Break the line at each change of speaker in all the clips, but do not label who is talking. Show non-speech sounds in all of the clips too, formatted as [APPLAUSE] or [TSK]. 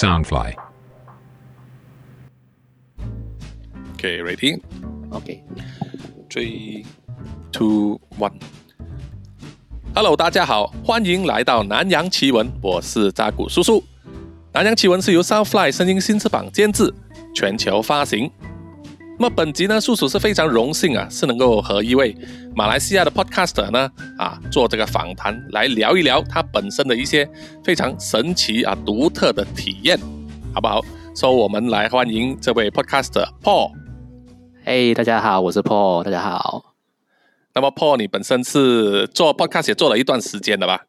Soundfly.
Okay, ready?
Okay.
Three, two, one. Hello，大家好，欢迎来到南洋奇闻，我是扎古叔叔。南洋奇闻是由 Soundfly 声音新翅膀监制，全球发行。那么本集呢，叔叔是非常荣幸啊，是能够和一位马来西亚的 podcaster 呢啊做这个访谈，来聊一聊他本身的一些非常神奇啊独特的体验，好不好？所、以我们来欢迎这位 podcaster Paul。
嘿，大家好，我是 Paul，大家好。
那么 Paul，你本身是做 podcast 也做了一段时间的吧？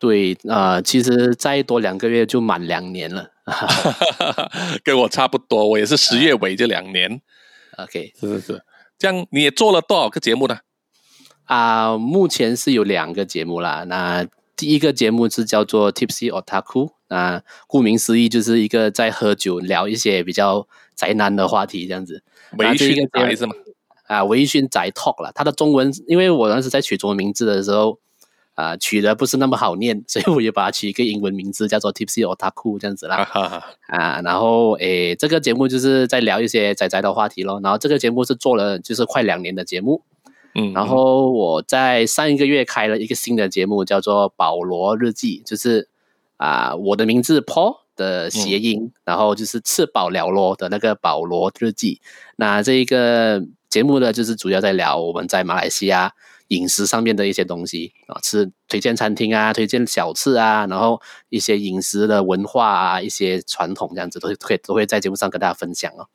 对，呃，其实再多两个月就满两年了。[LAUGHS]
跟我差不多，我也是十月尾这两年。[LAUGHS]
OK，
是是是，这样你也做了多少个节目呢？
啊、目前是有两个节目啦。那第一个节目是叫做 Tipsy Otaku，那顾名思义就是一个在喝酒聊一些比较宅男的话题这样子。
微醺宅是吗？
啊，微醺宅 talk 啦，它的中文，因为我当时在取中文名字的时候，啊、取的不是那么好念，[LAUGHS] 所以我也把它取一个英文名字，叫做 Tipsy Otaku 这样子啦。啊，然后诶，这个节目就是在聊一些仔仔的话题咯。然后这个节目是做了就是快两年的节目，
嗯，
然后我在上一个月开了一个新的节目，叫做《保罗日记》，就是啊我的名字 Paul 的谐音，然后就是吃饱了咯的那个保罗日记。那这一个节目呢，就是主要在聊我们在马来西亚饮食上面的一些东西啊，吃推荐餐厅啊，推荐小吃啊，然后一些饮食的文化啊，一些传统这样子都会都会在节目上跟大家分享哦。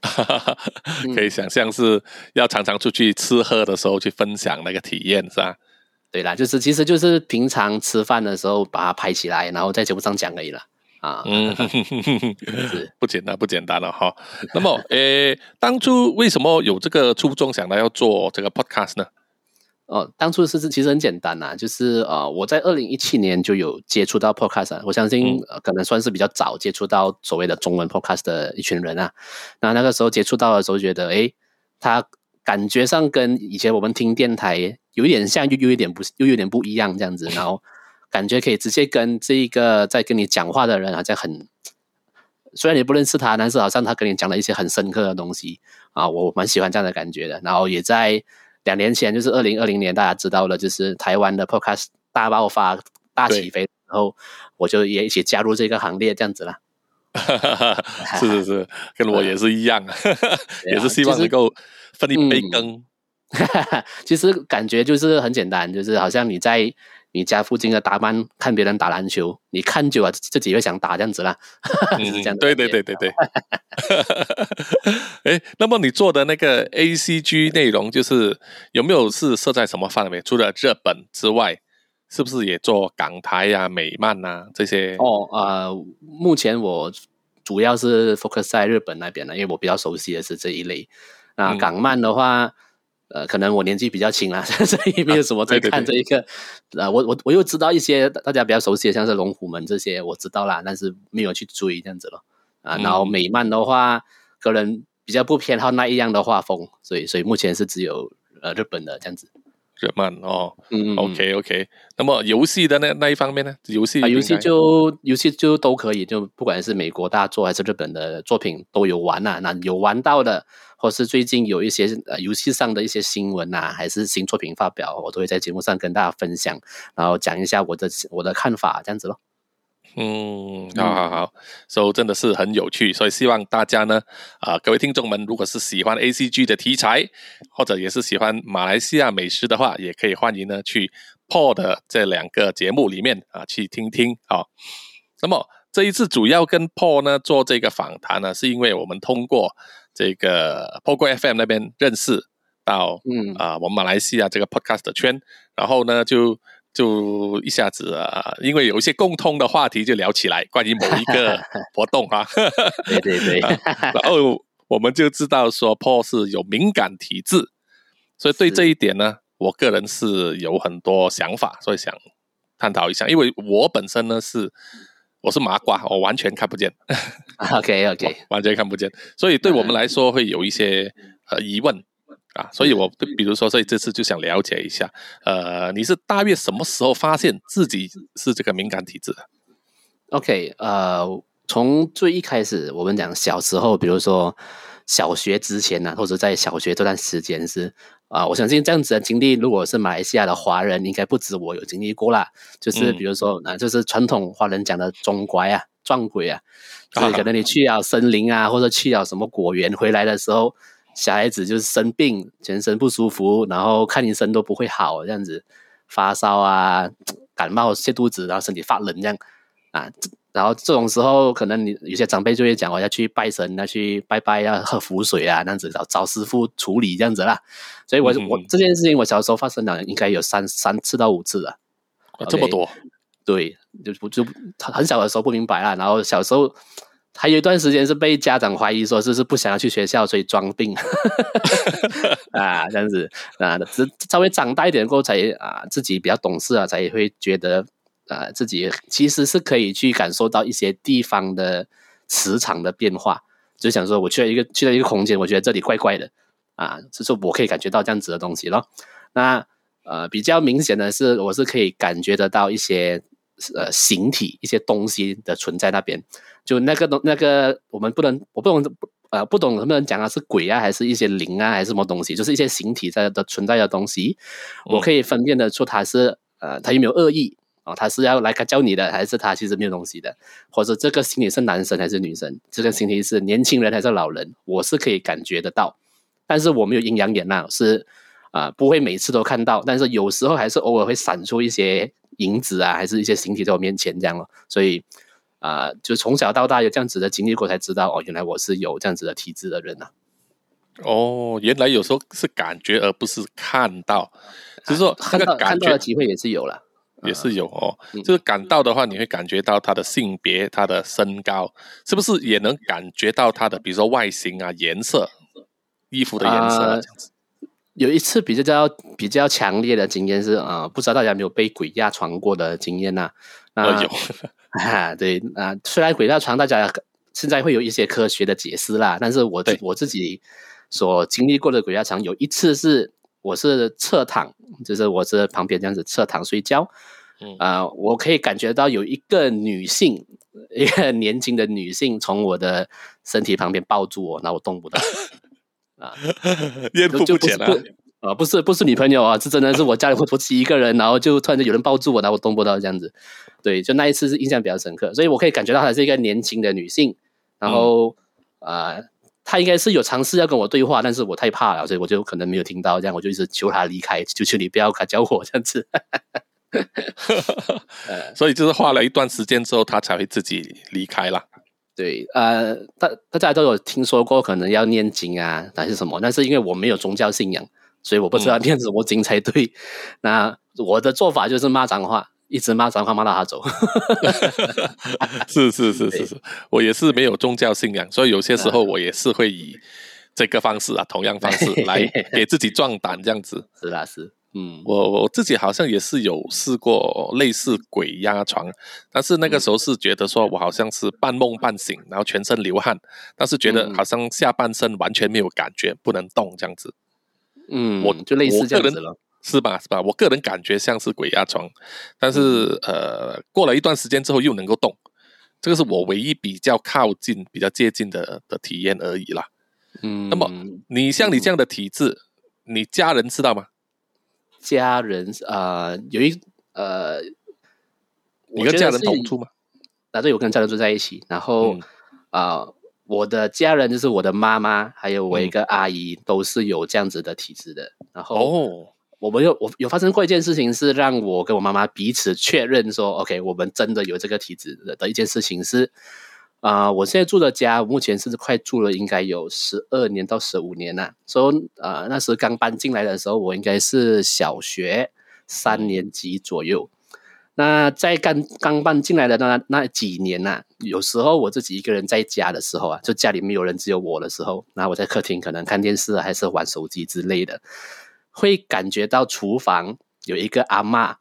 [LAUGHS]
可以想象是要常常出去吃喝的时候去分享那个体验，是吧？
对啦，就是其实就是平常吃饭的时候把它拍起来，然后在节目上讲而已啦。啊，
嗯，[LAUGHS] 不简单，不简单了哈。那么，诶，当初为什么有这个初衷想到要做这个 podcast 呢？
哦，当初是是其实很简单呐、就是呃，我在二零一七年就有接触到 podcast，、啊、我相信、可能算是比较早接触到所谓的中文 podcast 的一群人啊。那那个时候接触到的时候，觉得诶，他感觉上跟以前我们听电台有一点像，又又有点不又有点不一样这样子，然后感觉可以直接跟这一个在跟你讲话的人好像很。虽然你不认识他，但是好像他跟你讲了一些很深刻的东西啊，我蛮喜欢这样的感觉的。然后也在两年前，就是二零二零年，大家知道了，就是台湾的 Podcast 大爆发、大起飞，然后我就也一起加入这个行列，这样子啦。[LAUGHS]
是是是，跟我也是一样，[LAUGHS] 也是希望能够分一杯
嗯
羹。[LAUGHS]
其实感觉就是很简单，就是好像你在你家附近的打班看别人打篮球，你看久了自己会想打这样子啦，就 [LAUGHS] 是这样的
对对对对对。哎，[LAUGHS] 那么你做的那个 A C G 内容，就是有没有是设在什么范围？除了日本之外，是不是也做港台呀、美漫呐、这些？
哦，呃，目前我主要是 focus 在日本那边的，因为我比较熟悉的是这一类。那
嗯
港漫的话，呃，可能我年纪比较轻啦，[LAUGHS] 所以没有什么在看这一个。呃，我我我又知道一些大家比较熟悉的，像是龙虎门这些，我知道啦，但是没有去追这样子咯。啊，然后
嗯
美漫的话，个人比较不偏好那一样的画风，所以所以目前是只有呃日本的这样子。
日漫哦。
嗯
OK OK，那么游戏的那那一方面呢？游戏
啊，游戏就游戏就都可以，就不管是美国大作还是日本的作品都有玩呐、那有玩到的，或是最近有一些呃游戏上的一些新闻呐、还是新作品发表，我都会在节目上跟大家分享，然后讲一下我的我的看法，这样子咯。
嗯，好好好，所以真的是很有趣，所以希望大家呢，啊、各位听众们，如果是喜欢 A C G 的题材，或者也是喜欢马来西亚美食的话，也可以欢迎呢去 Paul 的这两个节目里面啊去听听啊、那么这一次主要跟 Paul 呢做这个访谈呢，是因为我们通过这个 Pogo FM 那边认识到
嗯。
啊、我们马来西亚这个 podcast 圈，然后呢就就一下子啊，因为有一些共通的话题就聊起来，关于某一个活动啊，
对对对，
然后我们就知道说 Paul 是有敏感体质，所以对这一点呢，我个人是有很多想法，所以想探讨一下，因为我本身呢是我是麻瓜，我完全看不见，[LAUGHS]
OK OK，[LAUGHS]
完全看不见，所以对我们来说会有一些呃疑问啊，所以我比如说，所以这次就想了解一下，呃，你是大约什么时候发现自己是这个敏感体质的
？OK，呃，从最一开始，我们讲小时候，比如说小学之前呢、或者在小学这段时间是啊、我相信这样子的经历，如果是马来西亚的华人，应该不止我有经历过啦。就是
嗯
比如说啊、就是传统华人讲的中拐啊、撞鬼啊，所以可能你去了森林啊，或者去了什么果园，回来的时候，小孩子就是生病，全身不舒服，然后看医生都不会好，这样子发烧啊、感冒、泻肚子，然后身体发冷这样啊。然后这种时候，可能你有些长辈就会讲，我要去拜神，要去拜拜，要喝符水啊，这样子找找师傅处理这样子啦。所以我，我
嗯
这件事情，我小时候发生了，应该有三三次到五次了。
啊这么多，
对，就不就很小的时候不明白啦，然后小时候还有一段时间是被家长怀疑说是是不想要去学校，所以装病 [LAUGHS] 啊，这样子啊，只稍微长大一点过后才啊自己比较懂事啊，才会觉得啊自己其实是可以去感受到一些地方的磁场的变化，就想说我去了一个去了一个空间，我觉得这里怪怪的啊，就是我可以感觉到这样子的东西咯。那呃，比较明显的是，我是可以感觉得到一些呃形体、一些东西的存在那边。就那个东那个，我们不能，我不懂呃不懂能不能讲啊，是鬼啊，还是一些灵啊，还是什么东西？就是一些形体在的存在的东西，我可以分辨得出它是呃，它有没有恶意啊、哦？它是要来教你的，还是它其实没有东西的？或者这个形体是男生还是女生？这个形体是年轻人还是老人？我是可以感觉得到，但是我没有阴阳眼呐，是。啊、呃，不会每次都看到，但是有时候还是偶尔会闪出一些影子啊，还是一些形体在我面前这样咯。所以啊、呃，就从小到大有这样子的经历过，才知道哦，原来我是有这样子的体质的人啊。
哦，原来有时候是感觉而不是看到，就是说那个感觉
的机会也是有了，
也是有哦。
嗯、
就是感到的话，你会感觉到他的性别、他的身高，是不是也能感觉到他的，比如说外形啊、颜色、衣服的颜色啊，这样子。
呃有一次比较比较强烈的经验是啊、呃，不知道大家有没有被鬼压床过的经验呐、
啊？
那
有 [LAUGHS]
啊，对啊，虽然鬼压床大家现在会有一些科学的解释啦，但是我我自己所经历过的鬼压床，有一次是我是侧躺，就是我是旁边这样子侧躺睡觉，
嗯
啊、呃，我可以感觉到有一个女性，[LAUGHS] 一个年轻的女性从我的身体旁边抱住我，然后我动不到。[LAUGHS] 啊，[LAUGHS]
艳福不浅啊！
啊，不是不是女朋友啊，是真的是我家里我我自己一个人，然后就突然间有人抱住我，然后我动不到这样子。对，就那一次是印象比较深刻，所以我可以感觉到她是一个年轻的女性，然后啊、嗯呃，她应该是有尝试要跟我对话，但是我太怕了，所以我就可能没有听到，这样我就一直求她离开，求求你不要教我这样子。[LAUGHS]
所以就是花了一段时间之后，她才会自己离开了。
对，呃，大大家都有听说过，可能要念经啊，还是什么？但是因为我没有宗教信仰，所以我不知道念什么经才对。嗯、那我的做法就是骂脏话，一直骂脏话骂到他走。[LAUGHS]
是是是是是，我也是没有宗教信仰，所以有些时候我也是会以这个方式啊，同样方式来 [LAUGHS] 给自己壮胆，这样子。
是啦，是。嗯，
我我自己好像也是有试过类似鬼压床，但是那个时候是觉得说我好像是半梦半醒，然后全身流汗，但是觉得好像下半身完全没有感觉，不能动这样子。
嗯，
我
就类似这样子了，
是吧？是吧？我个人感觉像是鬼压床，但是、嗯、呃，过了一段时间之后又能够动，这个是我唯一比较靠近、比较接近的的体验而已啦。
嗯，
那么你像你这样的体质，嗯、你家人知道吗？
家人呃，有一呃，
你跟家人同住吗？
啊，对，我跟家人住在一起。然后啊、嗯呃，我的家人就是我的妈妈，还有我一个阿姨，嗯、都是有这样子的体质的。然后
哦，
我们有我有发生过一件事情，是让我跟我妈妈彼此确认说，OK，我们真的有这个体质的的一件事情是。啊、呃，我现在住的家，目前是快住了应该有十二年到十五年了。所以啊，那时刚搬进来的时候，我应该是小学三年级左右。那在刚刚搬进来的那那几年呐、啊，有时候我自己一个人在家的时候啊，就家里没有人，只有我的时候，那我在客厅可能看电视还是玩手机之类的，会感觉到厨房有一个阿妈，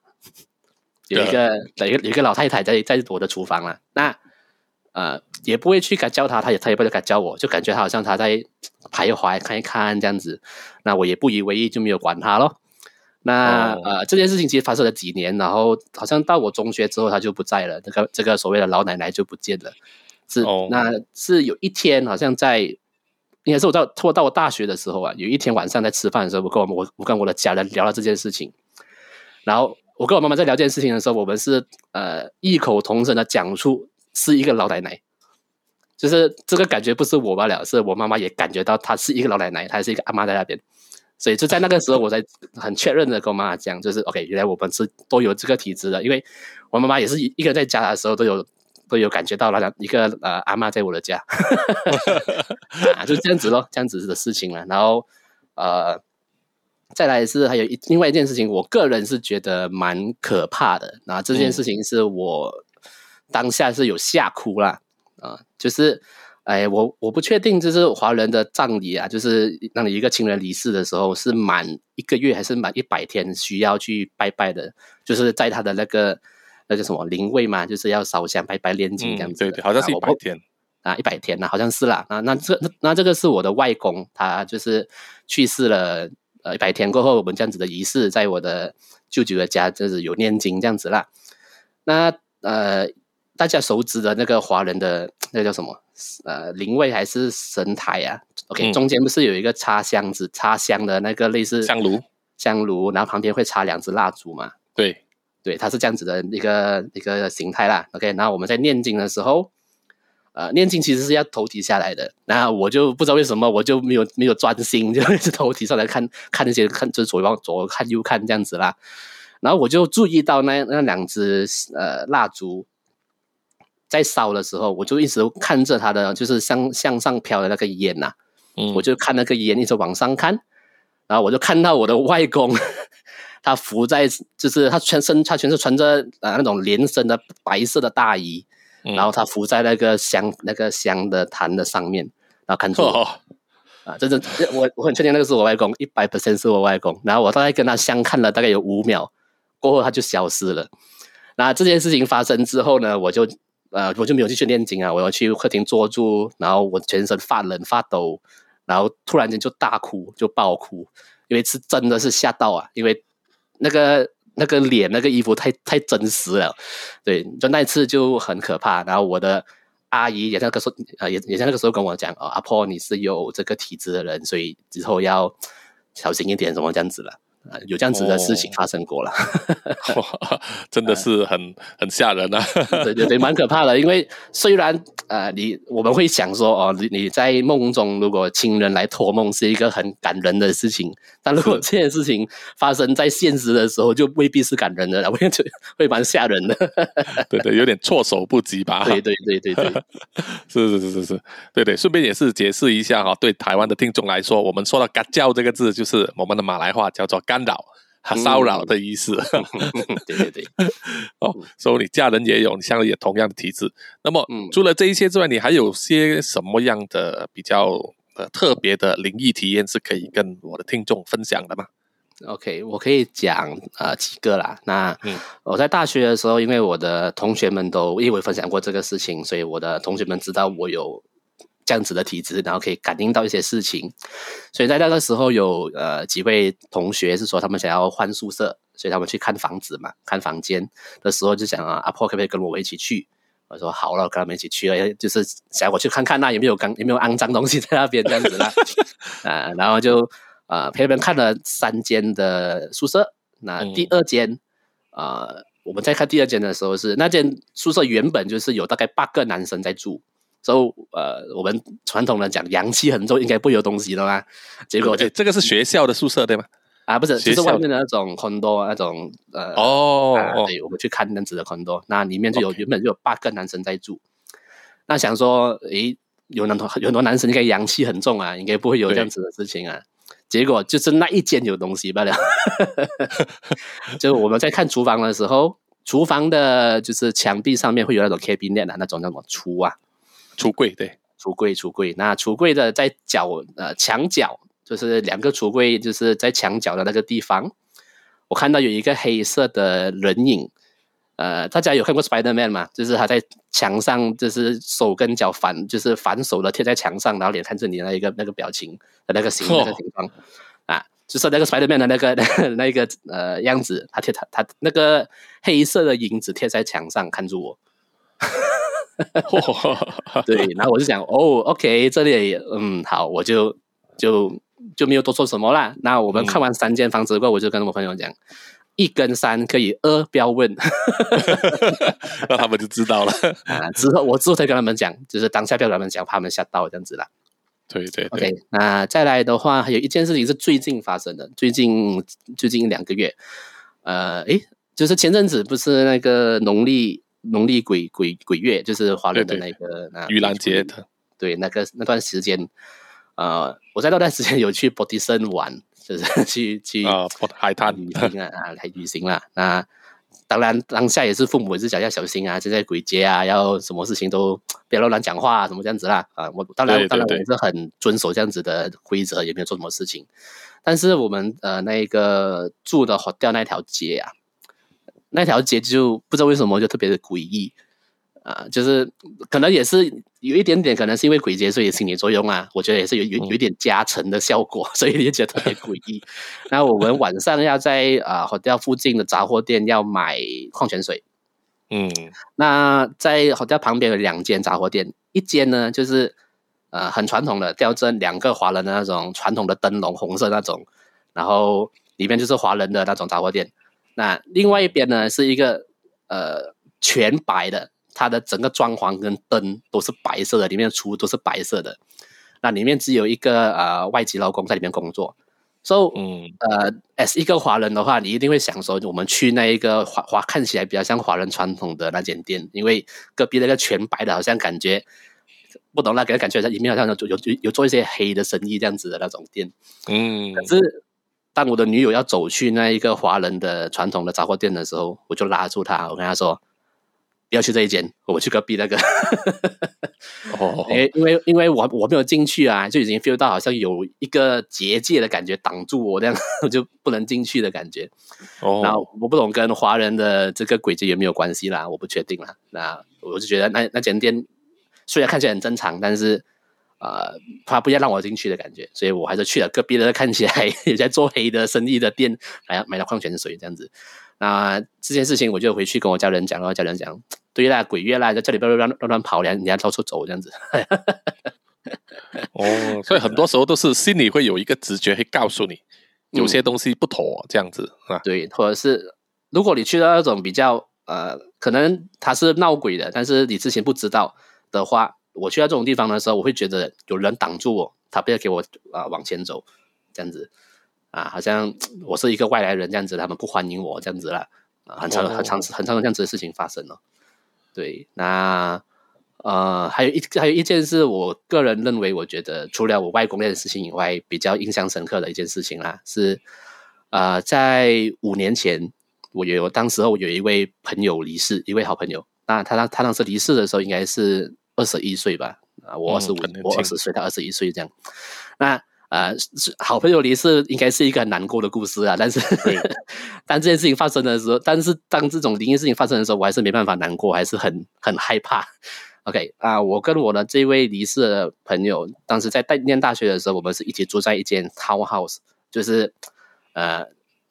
有一个有一个有一个老太太在在我的厨房了、啊。那呃，也不会去敢叫他，他也他也不会敢叫我，就感觉他好像他在徘徊看一看这样子。那我也不以为意，就没有管他咯。那、
哦、
呃，这件事情其实发生了几年，然后好像到我中学之后他就不在了，这个这个所谓的老奶奶就不见了。是
哦
那是有一天好像在，应该是我到拖到我大学的时候啊，有一天晚上在吃饭的时候，我跟我我我跟我的家人聊了这件事情，然后我跟我妈妈在聊这件事情的时候，我们是呃异口同声的讲出是一个老奶奶。就是这个感觉不是我罢了，是我妈妈也感觉到她是一个老奶奶，她是一个阿妈在那边，所以就在那个时候，我才很确认的跟我妈妈讲，就是 OK，原来我们是都有这个体质的，因为我妈妈也是一一个人在家的时候都有都有感觉到了一个呃阿妈在我的家，[LAUGHS] 啊，就这样子咯，这样子的事情了。然后呃，再来是还有一另外一件事情，我个人是觉得蛮可怕的。那这件事情是我当下是有吓哭啦。啊，就是，哎，我我不确定，就是华人的葬礼啊，就是让你一个亲人离世的时候，是满一个月还是满一百天需要去拜拜的，就是在他的那个那个什么灵位嘛，就是要烧香拜拜念经这样子、
对对，好像是一百天
啊，一百天呐、好像是啦。啊，那这那那这个是我的外公，他就是去世了，呃，一百天过后，我们这样子的仪式，在我的舅舅的家，就是有念经这样子啦。那呃。大家熟知的那个华人的 [TSK] 那个叫什么？呃，灵位还是神台啊？OK，、
嗯
中间不是有一个插箱子、插香的那个类似
香炉，
香炉，然后旁边会插两支蜡烛嘛？
对，
对，它是这样子的一个一个形态啦。OK，然后我们在念经的时候，呃，念经其实是要头提下来的。那我就不知道为什么，我就没有没有专心，[LAUGHS] 就一直头提上来看看那些看，就是左往左看右看这样子啦。然后我就注意到那那两只呃蜡烛。在烧的时候，我就一直看着它的，就是向向上飘的那个烟呐、
嗯，
我就看那个烟一直往上看，然后我就看到我的外公，他伏在，就是他全身他全是穿着呃那种连身的白色的大衣，
嗯。
然后他伏在那个香那个香的坛的上面，然后看着我、
哦，
啊，真的我我很确定那个是我外公，一百 percent 是我外公，然后我大概跟他相看了大概有五秒，过后他就消失了。那这件事情发生之后呢，我就呃我就没有继续念经啊，我要去客厅坐住，然后我全身发冷发抖，然后突然间就大哭，就爆哭，因为是真的是吓到啊，因为那个那个脸那个衣服太太真实了，对，就那一次就很可怕。然后我的阿姨也在那个时候呃也也在那个时候跟我讲哦，阿婆你是有这个体质的人，所以之后要小心一点，什么这样子了。啊，有这样子的事情
哦
发生过了，[LAUGHS]
哇真的是很很吓人啊！
对对对，蛮可怕的。因为虽然呃，你我们会想说哦，你你在梦中如果亲人来托梦是一个很感人的事情，但如果这件事情发生在现实的时候，就未必是感人的了，[LAUGHS] 会会蛮吓人的。
对对，有点措手不及吧？
对对对对对，[LAUGHS]
是是是是是，对对，顺便也是解释一下哈、对台湾的听众来说，我们说到“嘎叫”这个字，就是我们的马来话叫做干扰、
嗯
骚扰的意思。
对 [LAUGHS] 对对，[LAUGHS]
哦，所以你家人也有，你像也同样的体质。那么、
嗯
除了这一些之外，你还有些什么样的比较呃特别的灵异体验是可以跟我的听众分享的吗
？OK，我可以讲呃几个啦。那
嗯
我在大学的时候，因为我的同学们都因为我分享过这个事情，所以我的同学们知道我有这样子的体质，然后可以感应到一些事情。所以在那个时候有呃几位同学是说他们想要换宿舍，所以他们去看房子嘛，看房间的时候就想啊，阿婆可不可以跟我一起去？我说好了，我跟他们一起去了，就是想我去看看那有没有刚有没有肮脏东西在那边这样子啦。[LAUGHS] 啊，然后就呃陪他们看了三间的宿舍，那
嗯
第二间啊、呃我们在看第二间的时候是那间宿舍原本就是有大概八个男生在住。所以，呃，我们传统的讲阳气很重，应该不会有东西的嘛。结果就
对，这个是学校的宿舍对吗？
啊，不是，就是外面的那种 condo 那种呃
哦
对，我们去看那样子的 condo，那里面就有原本就有八个男生在住。那想说，诶，有男同有很多男生应该阳气很重啊，应该不会有这样子的事情啊。结果就是那一间有东西罢了。[LAUGHS] 就我们在看厨房的时候，厨房的就是墙壁上面会有那种 cabinet 啊，那种叫什么橱啊，
橱柜对，
橱柜，橱柜。那橱柜的在角呃墙角，就是两个橱柜，就是在墙角的那个地方，我看到有一个黑色的人影。呃，大家有看过 Spider Man 吗？就是他在墙上，就是手跟脚反，就是反手的贴在墙上，然后脸看着你那一个那个表情的那个形那个形状啊，就是那个 Spider Man 的那个 [LAUGHS] 那个呃样子，他贴他他那个黑色的影子贴在墙上看着我。[LAUGHS] 对，然后我就想，哦，OK，这里嗯好，我就就就没有多说什么啦。那我们看完三间房子过后，我就跟我朋友讲，一跟三可以，二不要问，[LAUGHS]
那他们就知道了 [LAUGHS]
啊。之后我之后再跟他们讲，就是当下不要跟他们讲，怕他们吓到这样子啦。
对对
，OK，那再来的话，还有一件事情是最近发生的，最近最近两个月，呃，诶，就是前阵子不是那个农历农历鬼鬼鬼月，就是华人的那个那
盂兰节的，
对，那个那段时间，呃，我在那段时间有去波迪森玩，就是 [LAUGHS] 去去
啊海滩
旅行啊啊来旅行啦，那。当然，当下也是父母也是讲要小心啊，现在鬼节啊，要什么事情都不要乱讲话啊，什么这样子啦啊。我当然当然我也是很遵守这样子的规则，也没有做什么事情。但是我们呃那个住的掉那条街啊，那条街就不知道为什么就特别的诡异。啊，就是可能也是有一点点，可能是因为鬼节，所以心理作用啊，我觉得也是有有有一点加成的效果，[LAUGHS] 所以也觉得特别诡异。[LAUGHS] 那我们晚上要在啊火店附近的杂货店要买矿泉水，
嗯，
那在火店旁边有两间杂货店，一间呢就是呃很传统的吊着两个华人的那种传统的灯笼，红色那种，然后里面就是华人的那种杂货店。那另外一边呢是一个呃全白的。它的整个装潢跟灯都是白色的，里面厨都是白色的。那里面只有一个呃外籍劳工在里面工作。So，嗯，呃，as 一个华人的话，你一定会想说，我们去那一个华华看起来比较像华人传统的那间店，因为隔壁那个全白的，好像感觉不懂那给人感觉在里面好像有有有做一些黑的生意这样子的那种店。
嗯，
可是当我的女友要走去那一个华人的传统的杂货店的时候，我就拉住她，我跟她说。不要去这一间，我去隔壁那个。[LAUGHS]
哦，
因为因为因为我我没有进去啊，就已经 feel 到好像有一个结界的感觉挡住我，这样 [LAUGHS] 我就不能进去的感觉。
哦，
然后我不懂跟华人的这个轨迹有没有关系啦，我不确定啦。那我就觉得那那间店虽然看起来很正常，但是呃，他不要让我进去的感觉，所以我还是去了隔壁的看起来也在做黑的生意的店，买买了矿泉水这样子。那这件事情，我就回去跟我家人讲，然后家人讲，对啦，鬼月啦，在这里不要乱乱乱跑，你你要到处走这样子。
哦，[LAUGHS] 所以很多时候都是心里会有一个直觉，会告诉你有些东西不妥，这样子啊。
对，或者是如果你去到那种比较呃，可能他是闹鬼的，但是你之前不知道的话，我去到这种地方的时候，我会觉得有人挡住我，他不要给我啊往前走，这样子。啊，好像 [TSK] 我是一个外来人这样子，他们不欢迎我这样子了，啊，很长很长很长这样子的事情发生了。对，那呃，还有一还有一件事，我个人认为，我觉得除了我外公那件事情以外，比较印象深刻的一件事情啦，是呃，在五年前，我有当时候有一位朋友离世，一位好朋友，那他他他当时离世的时候应该是二十一岁吧，啊，我二十五，我二十岁，他二十一岁这样，那。呃，是好朋友离世，应该是一个很难过的故事啊。但是，[LAUGHS] 当这件事情发生的时候，但是当这种灵异事情发生的时候，我还是没办法难过，还是很很害怕。OK 啊，我跟我的这位离世的朋友，当时在大念大学的时候，我们是一起住在一间 townhouse，就是呃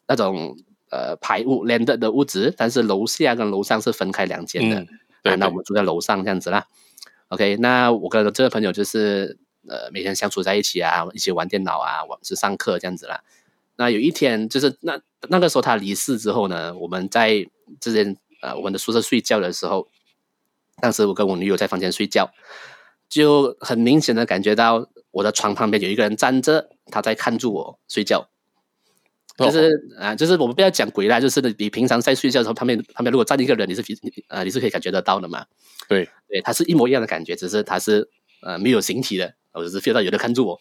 那种呃排屋 land 的屋子，但是楼下跟楼上是分开两间的。
啊，
那我们住在楼上这样子啦。OK，那我跟这个朋友就是。呃，每天相处在一起啊，一起玩电脑啊，玩是上课这样子啦。那有一天，就是那那个时候他离世之后呢，我们在这间呃我们的宿舍睡觉的时候，当时我跟我女友在房间睡觉，就很明显的感觉到我的床旁边有一个人站着，他在看住我睡觉。就是啊，就是我们不要讲鬼啦，就是你平常在睡觉的时候，旁边旁边如果站一个人，你是呃你是可以感觉得到的嘛。
对
对，他是一模一样的感觉，只是他是呃没有形体的。我只是 feel 到有人看住我，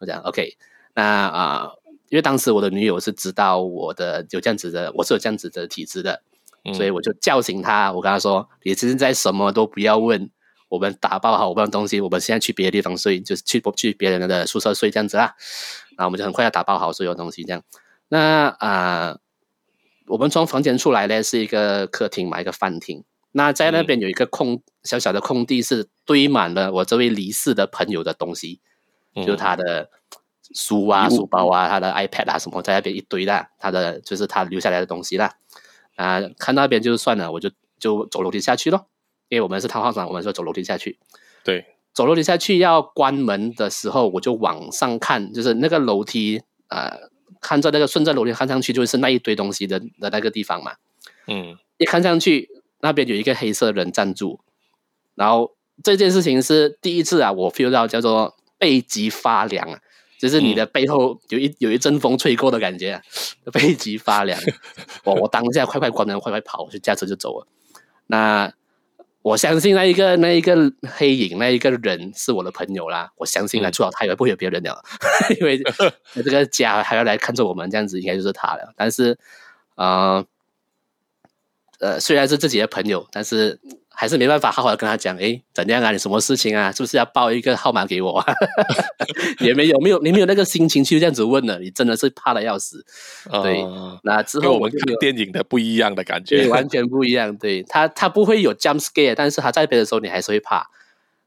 我讲 OK，那啊，因为当时我的女友是知道我的有这样子的，我是有这样子的体质的，所以我就叫醒她，我跟她说：“你现在什么都不要问，我们打包好我们的东西，我们现在去别的地方睡，就是去去别人的宿舍睡这样子啦。”然后我们就很快要打包好所有东西，这样。那啊，我们从房间出来呢，是一个客厅嘛，一个饭厅。那在那边有一个空小小的空地，是堆满了我这位离世的朋友的东西，就是他的书啊、书包啊、他的 iPad 啊什么，在那边一堆啦，他的就是他留下来的东西啦。啊，看那边就算了，我就就走楼梯下去咯。因为我们是套号长，我们说走楼梯下去。
对，
走楼梯下去要关门的时候，我就往上看，就是那个楼梯啊，看着那个顺着楼梯看上去就是那一堆东西的的那个地方嘛。
嗯
一看上去那边有一个黑色人站住，然后这件事情是第一次啊，我 feel 到叫做背脊发凉啊，就是你的背后有一有一阵风吹过的感觉、啊，背脊发凉。[LAUGHS] 我我当下快快关门，快快跑，我就驾车就走了。那我相信那一个那一个黑影那一个人是我的朋友啦，我相信啦，
嗯
除了他以外不会有别人了，[LAUGHS] 因为这个家还要来看着我们这样子，应该就是他了。但是，呃，呃，虽然是自己的朋友，但是还是没办法好好的跟他讲，诶，怎样啊？你什么事情啊？是不是要报一个号码给我啊？[LAUGHS] 也没有没有，你没有那个心情去这样子问了，你真的是怕的要死。对
呃
那之
后我们看电影的不一样的感
对，
觉。
完全不一样。对他，他不会有 jump scare，但是他在那边的时候，你还是会怕。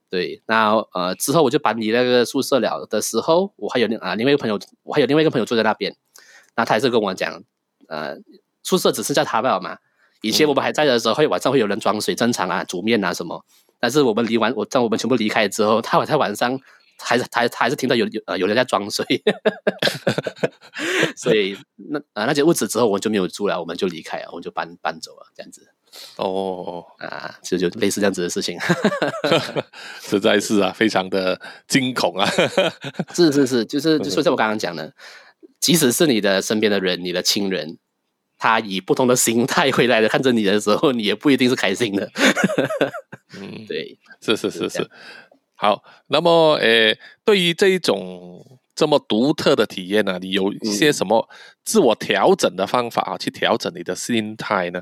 对，那呃之后我就搬离那个宿舍了的时候，我还有另啊另外一个朋友，我还有另外一个朋友住在那边，那他也是跟我讲，呃，宿舍只剩下他罢了嘛。以前我们还在的时候，会晚上会有人装水，正常啊，煮面啊什么。但是我们离完，我在我们全部离开之后，他在晚上还是还还是听到有有呃有人在装水，[LAUGHS] 所以那啊、那间屋子之后我们就没有住了，我们就离开了，我们就搬搬走了，这样子
哦，
啊，就就类似这样子的事情。[LAUGHS]
实在是啊，非常的惊恐啊。[LAUGHS]
是是是，就是就是像我刚刚讲的，即使是你的身边的人，你的亲人，他以不同的心态回来的看着你的时候，你也不一定是开心的。
嗯，[LAUGHS]
对，
是是是是。好，那么呃，对于这一种这么独特的体验呢、你有一些什么自我调整的方法啊，去调整你的心态呢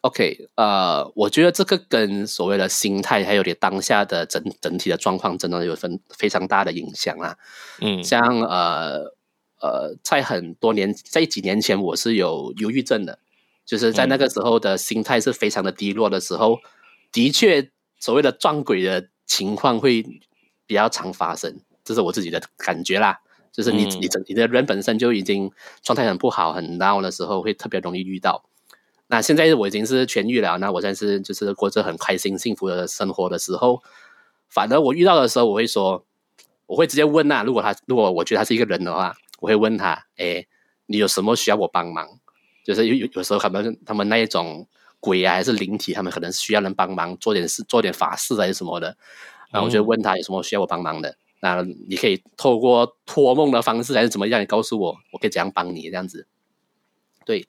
？OK，呃，我觉得这个跟所谓的心态，还有你当下的整整体的状况，真的有分非常大的影响啊。
嗯
像呃呃，在很多年，在几年前，我是有忧郁症的，就是在那个时候的心态是非常的低落的时候，的确所谓的撞鬼的情况会比较常发生，这是我自己的感觉啦。就是你、
嗯
你整你的人本身就已经状态很不好、很 down 的时候，会特别容易遇到。那现在我已经是痊愈了，那我现在是就是过着很开心、幸福的生活的时候，反而我遇到的时候，我会说，我会直接问呐、如果他如果我觉得他是一个人的话，我会问他，哎，你有什么需要我帮忙？就是有有有时候他们他们那一种鬼啊，还是灵体，他们可能需要人帮忙做点事、做点法事还是什么的，然后我就问他有什么需要我帮忙的。那你可以透过托梦的方式还是怎么样，你告诉我，我可以怎样帮你这样子。对，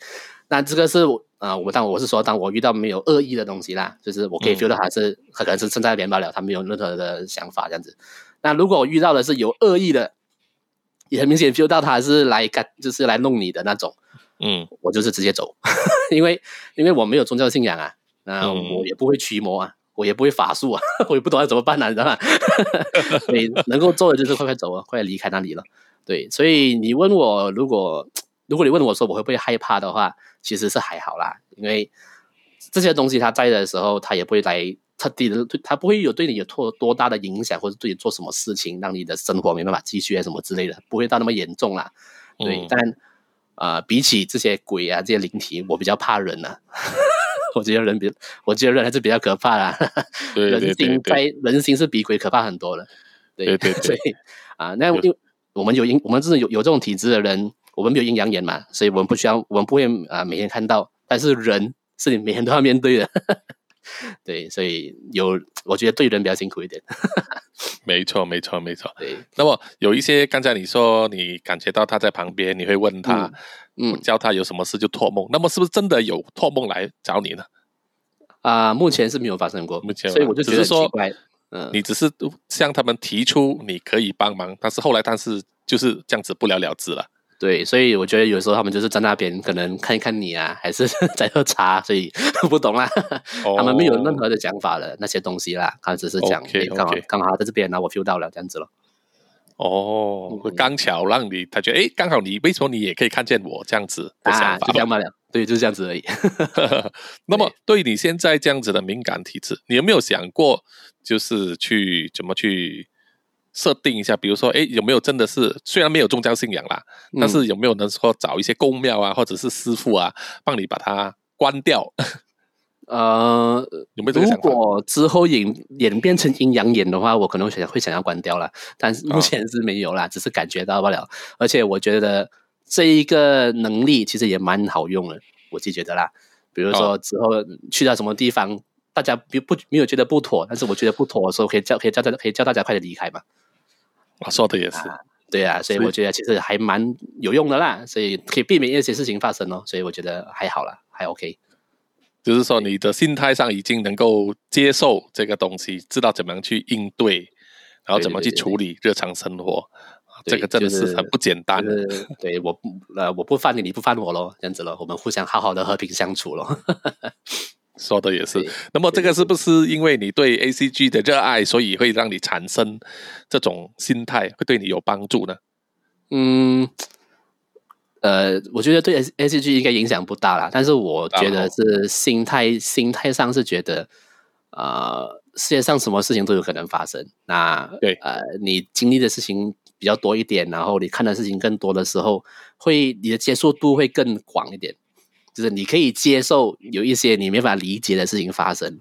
那这个是我啊、呃我当我是说，当我遇到没有恶意的东西啦，就是我可以
嗯
feel 到他是可能是正在连不了，他没有任何的想法这样子。那如果我遇到的是有恶意的，也很明显 feel 到他是来干，就是来弄你的那种，
嗯
我就是直接走，[LAUGHS] 因为因为我没有宗教信仰啊，那
嗯
我也不会驱魔啊，我也不会法术啊，[LAUGHS] 我也不懂要怎么办啊，你知道吗？[LAUGHS] 所以能够做的就是快快走啊，快点离开那里了。对，所以你问我，如果如果你问我说我会不会害怕的话，其实是还好啦，因为这些东西他在的时候，他也不会来特地的，他不会有对你有多多大的影响，或者对你做什么事情，让你的生活没办法继续啊什么之类的，不会到那么严重啦。对，
嗯
但呃，比起这些鬼啊、这些灵体，我比较怕人啊、[LAUGHS] 我觉得人比，我觉得人还是比较可怕啦。
对 [LAUGHS] 对
人心
对对
在人心是比鬼可怕很多的。对
对对对
所以啊，那因为我们有阴，我们是有有这种体质的人，我们没有阴阳眼嘛，所以我们不需要，我们不会啊每天看到，但是人是你每天都要面对的。[LAUGHS] 对，所以有，我觉得对人比较辛苦一点。
没错没错没错。
对，
那么有一些刚才你说你感觉到他在旁边，你会问他，
嗯
教他有什么事就托梦。那么是不是真的有托梦来找你呢？
啊、目前是没有发生过，
目前
所以我就觉得
只是说。
嗯，
你只是向他们提出你可以帮忙，但是后来但是就是这样子不了了之了。
对，所以我觉得有时候他们就是在那边可能看一看你啊，还是 [LAUGHS] 在喝茶，所以 [LAUGHS] 不懂啦。
哦
他们没有任何的讲法了，那些东西啦，他只是讲刚好刚好在这边，然后我 feel 到了这样子咯。
哦
嗯，
刚巧让你他觉得，诶，刚好你为什么你也可以看见我这样子的
啊，
想法吧
就这样罢了。对，就是这样子而已。[LAUGHS]
那么，对你现在这样子的敏感体质，你有没有想过，就是去怎么去设定一下？比如说，哎，有没有真的是虽然没有宗教信仰啦，但是有没有能说找一些公庙啊，或者是师傅啊，帮你把它关掉？
呃，[LAUGHS]
有没有这个想法？
果之后演演变成阴阳眼的话，我可能会想会想要关掉了，但是目
啊
前是没有啦，只是感觉到不了。而且我觉得这一个能力其实也蛮好用的，我自己觉得啦。比如说之后去到什么地方，大家不不没有觉得不妥，但是我觉得不妥的时候，可以叫可以叫大家可以叫大家快点离开嘛。
啊，说的也是。
对啊，所以我觉得其实还蛮有用的啦，所以可以避免一些事情发生哦。所以我觉得还好啦，还 OK。
就是说你的心态上已经能够接受这个东西，知道怎么样去应对，然后怎么去处理日常生活，这个真的
是是
很不简单
就。是对我不呃我不犯你，你不犯我咯，这样子咯，我们互相好好的和平相处咯。[LAUGHS]
说的也是。那么这个是不是因为你对 A C G 的热爱，所以会让你产生这种心态，会对你有帮助呢？
嗯，呃，我觉得对 A A C G 应该影响不大啦，但是我觉得是心态心态上是觉得，呃，世界上什么事情都有可能发生。那
对
呃，你经历的事情比较多一点，然后你看的事情更多的时候，会你的接受度会更广一点，就是你可以接受有一些你没法理解的事情发生，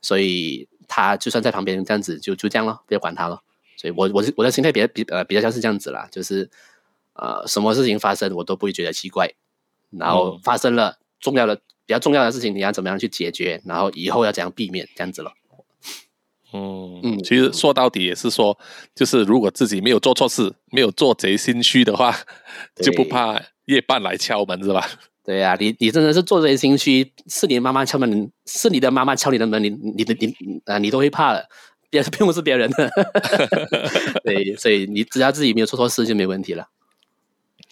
所以他就算在旁边这样子，就就这样咯，不要管他咯。所以我我是我的心态比较比呃比较像是这样子啦，就是呃什么事情发生我都不会觉得奇怪，然后
嗯
发生了重要的比较重要的事情，你要怎么样去解决，然后以后要怎样避免这样子咯。
嗯
嗯
其实说到底也是说，就是如果自己没有做错事，没有做贼心虚的话，[LAUGHS] 就不怕夜半来敲门，是吧？
对呀、你你真的是做贼心虚，是你妈妈敲门，是你的妈妈敲你的门，你你的你啊、你都会怕了，别并不是别人的。[LAUGHS] 对，所以你只要自己没有做错事就没问题了。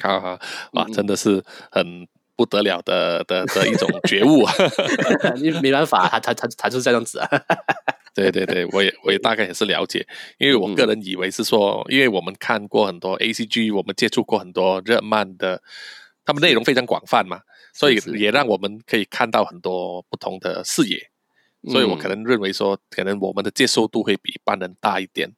好好哇，
嗯
真的是很不得了的的的一种觉悟啊！[LAUGHS] [LAUGHS]
你没办法，他他他他就是这样子啊。
对对对，我也我也大概也是了解，因为我个人以为是说，因为我们看过很多 A C G，我们接触过很多热漫的，他们内容非常广泛嘛，所以也让我们可以看到很多不同的视野，所以我可能认为说，可能我们的接受度会比一般人大一点，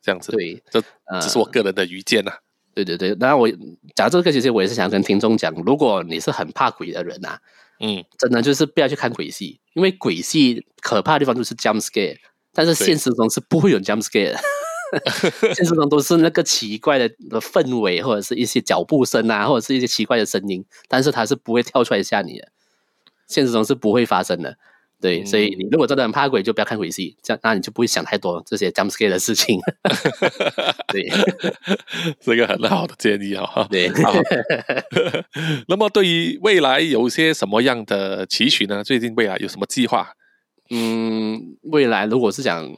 这样子。，
对，
这只是我个人的愚见呐、
对对对，当然我讲这个，其实我也是想跟听众讲，如果你是很怕鬼的人啊，
嗯，
真的就是不要去看鬼戏，因为鬼戏可怕的地方就是 jump scare，但是
对。
现实中是不会有 jump scare 的。[LAUGHS] 现实中都是那个奇怪的的氛围，或者是一些脚步声啊，或者是一些奇怪的声音，但是它是不会跳出来吓你的，现实中是不会发生的。对，所以你如果真的很怕鬼，就不要看鬼戏，这样那你就不会想太多这些 jump scare 的事情。[LAUGHS] 对
这个很好的建议啊、哈。
对，
好，那么对于未来有些什么样的期许呢？最近未来有什么计划？
嗯，未来如果是讲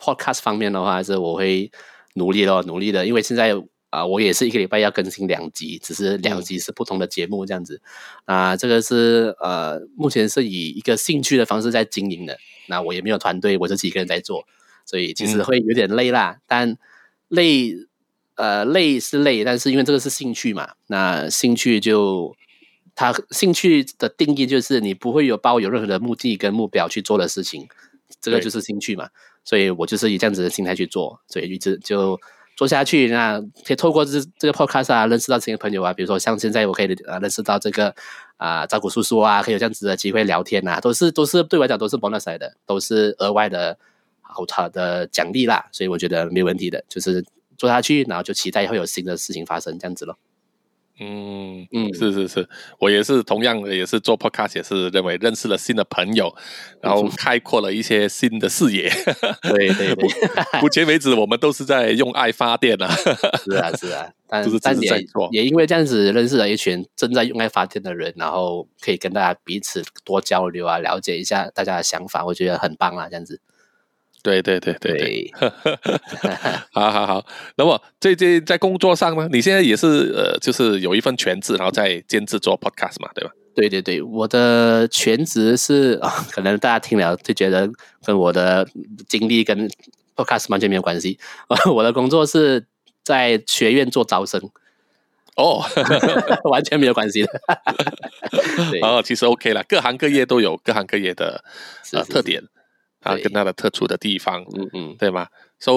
podcast 方面的话，是我会努力咯，努力的，因为现在啊、我也是一个礼拜要更新两集，只是两集是不同的节目这样子。啊、这个是呃，目前是以一个兴趣的方式在经营的。那我也没有团队，我就自己一个人在做，所以其实
嗯
会有点累啦。但累，呃，累是累，但是因为这个是兴趣嘛，那兴趣就。它兴趣的定义就是你不会有抱有任何的目的跟目标去做的事情，这个就是兴趣嘛。所以我就是以这样子的心态去做，所以一直就做下去。那可以透过这这个 podcast 啊，认识到新的朋友啊，比如说像现在我可以啊认识到这个啊照顾叔叔啊，可以有这样子的机会聊天啊，都是都是对我来讲都是 bonus 来的，都是额外的好好的奖励啦。所以我觉得没问题的，就是做下去，然后就期待会有新的事情发生这样子咯。
嗯
嗯
是是是，我也是同样的，也是做 podcast，也是认为认识了新的朋友，然后开阔了一些新的视野。
对对对，
目前为止，我们都是在用爱发电啊。
是啊是啊，但
是
但也也因为这样子认识了一群正在用爱发电的人，然后可以跟大家彼此多交流啊，了解一下大家的想法，我觉得很棒啊，这样子。
对对对对 [LAUGHS] 好好好。那么最近在工作上呢，你现在也是呃，就是有一份全职，然后在兼职做 podcast 嘛，对吧？
对对对，我的全职是啊，[LAUGHS] 可能大家听了就觉得跟我的经历跟 podcast 完全没有关系。[LAUGHS] 我的工作是在学院做招生，
哦，
完全没有关系的。
哦，其实 OK 了，各行各业都有各行各业的呃特点啊，
对
跟它的特殊的地方，
嗯嗯，
对吗？所、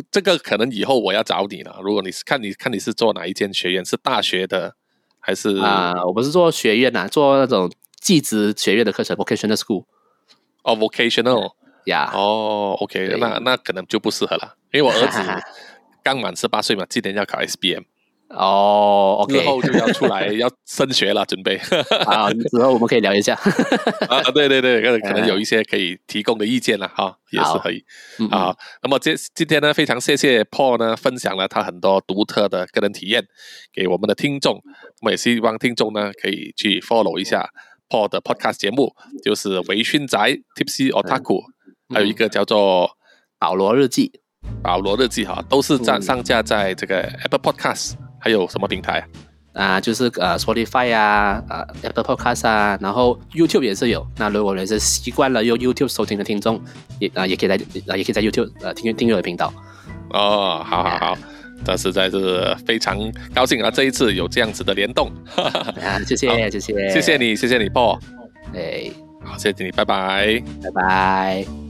以这个可能以后我要找你了。如果你是看你看你是做哪一间学院，是大学的还是
啊、我不是做学院呐、做那种技职学院的课程 （vocational school）。
哦，vocational，
呀，
哦，OK，那那可能就不适合了，因为我儿子 [LAUGHS] 刚满十八岁嘛，今年要考 SBM，
哦
之后就要出来要升学了，准备。[LAUGHS]
啊，之后我们可以聊一下。[LAUGHS]
啊，对对对，可可能有一些可以提供的意见了哈，也是可以
嗯
啊。那么这今天呢，非常谢谢 Paul 呢分享了他很多独特的个人体验给我们的听众。那么也希望听众呢可以去 follow 一下 Paul 的 podcast 节目，就是微醺宅 Tipsy Otaku，、还有一个叫做
保罗日记，
保罗日记哈，都是在
嗯
上架在这个 Apple Podcast，还有什么平台啊？
啊，就是呃 Spotify 啊，啊 Apple Podcast 啊，然后 YouTube 也是有。那如果你是习惯了用 YouTube 收听的听众，也啊也可以在啊也可以在 YouTube 呃订阅订阅我的频道。
哦，好好好，这实在是非常高兴啊！这一次有这样子的联动，[LAUGHS]
啊，谢谢
好
谢谢
谢谢你，谢谢你，Paul，
哎，
好，谢谢你，拜拜。
拜拜。